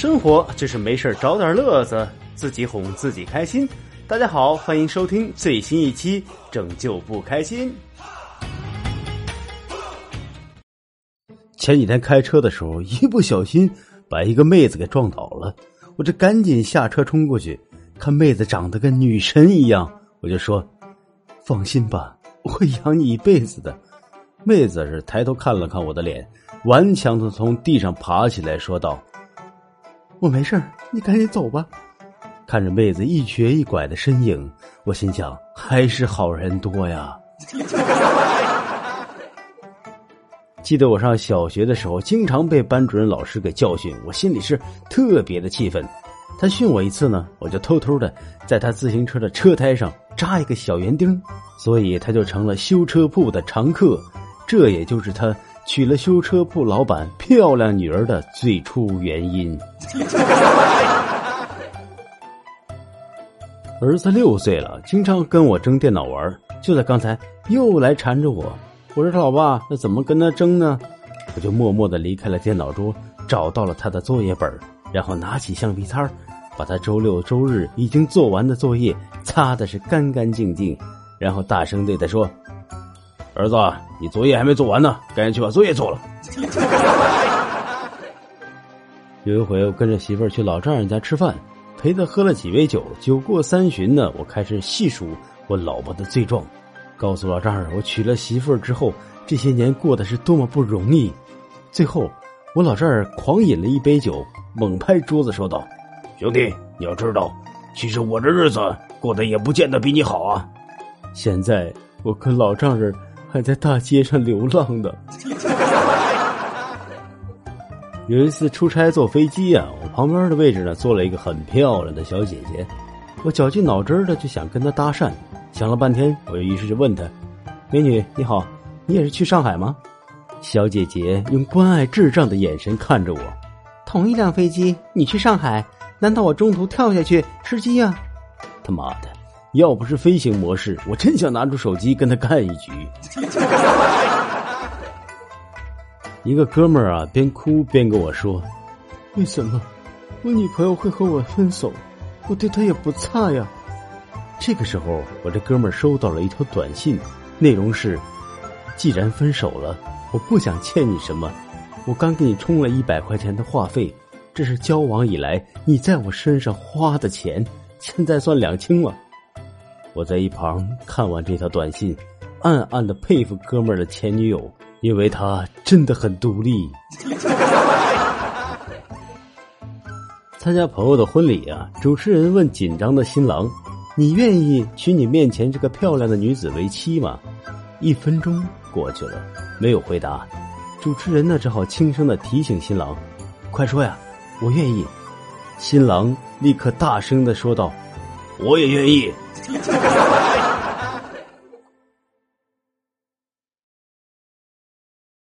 生活就是没事找点乐子，自己哄自己开心。大家好，欢迎收听最新一期《拯救不开心》。前几天开车的时候，一不小心把一个妹子给撞倒了，我这赶紧下车冲过去，看妹子长得跟女神一样，我就说：“放心吧，我会养你一辈子的。”妹子是抬头看了看我的脸，顽强的从地上爬起来，说道：“我没事你赶紧走吧。”看着妹子一瘸一拐的身影，我心想：还是好人多呀。记得我上小学的时候，经常被班主任老师给教训，我心里是特别的气愤。他训我一次呢，我就偷偷的在他自行车的车胎上扎一个小圆钉，所以他就成了修车铺的常客。这也就是他娶了修车铺老板漂亮女儿的最初原因。儿子六岁了，经常跟我争电脑玩，就在刚才又来缠着我。我说：“老爸，那怎么跟他争呢？”我就默默的离开了电脑桌，找到了他的作业本，然后拿起橡皮擦，把他周六周日已经做完的作业擦的是干干净净，然后大声对他说。儿子，你作业还没做完呢，赶紧去把作业做了。有一回，我跟着媳妇儿去老丈人家吃饭，陪他喝了几杯酒。酒过三巡呢，我开始细数我老婆的罪状，告诉老丈人我娶了媳妇儿之后，这些年过得是多么不容易。最后，我老丈人狂饮了一杯酒，猛拍桌子说道：“兄弟，你要知道，其实我这日子过得也不见得比你好啊。现在我跟老丈人。”还在大街上流浪的。有一次出差坐飞机啊，我旁边的位置呢坐了一个很漂亮的小姐姐，我绞尽脑汁的就想跟她搭讪，想了半天，我于是就问她：“美女你好，你也是去上海吗？”小姐姐用关爱智障的眼神看着我：“同一辆飞机，你去上海，难道我中途跳下去吃鸡呀？”他妈的！要不是飞行模式，我真想拿出手机跟他干一局。一个哥们儿啊，边哭边跟我说：“为什么我女朋友会和我分手？我对她也不差呀。”这个时候，我这哥们儿收到了一条短信，内容是：“既然分手了，我不想欠你什么。我刚给你充了一百块钱的话费，这是交往以来你在我身上花的钱，现在算两清了。”我在一旁看完这条短信，暗暗的佩服哥们儿的前女友，因为她真的很独立。参加朋友的婚礼啊，主持人问紧张的新郎：“你愿意娶你面前这个漂亮的女子为妻吗？”一分钟过去了，没有回答。主持人呢，只好轻声的提醒新郎：“快说呀，我愿意。”新郎立刻大声的说道：“我也愿意。”哈哈哈哈。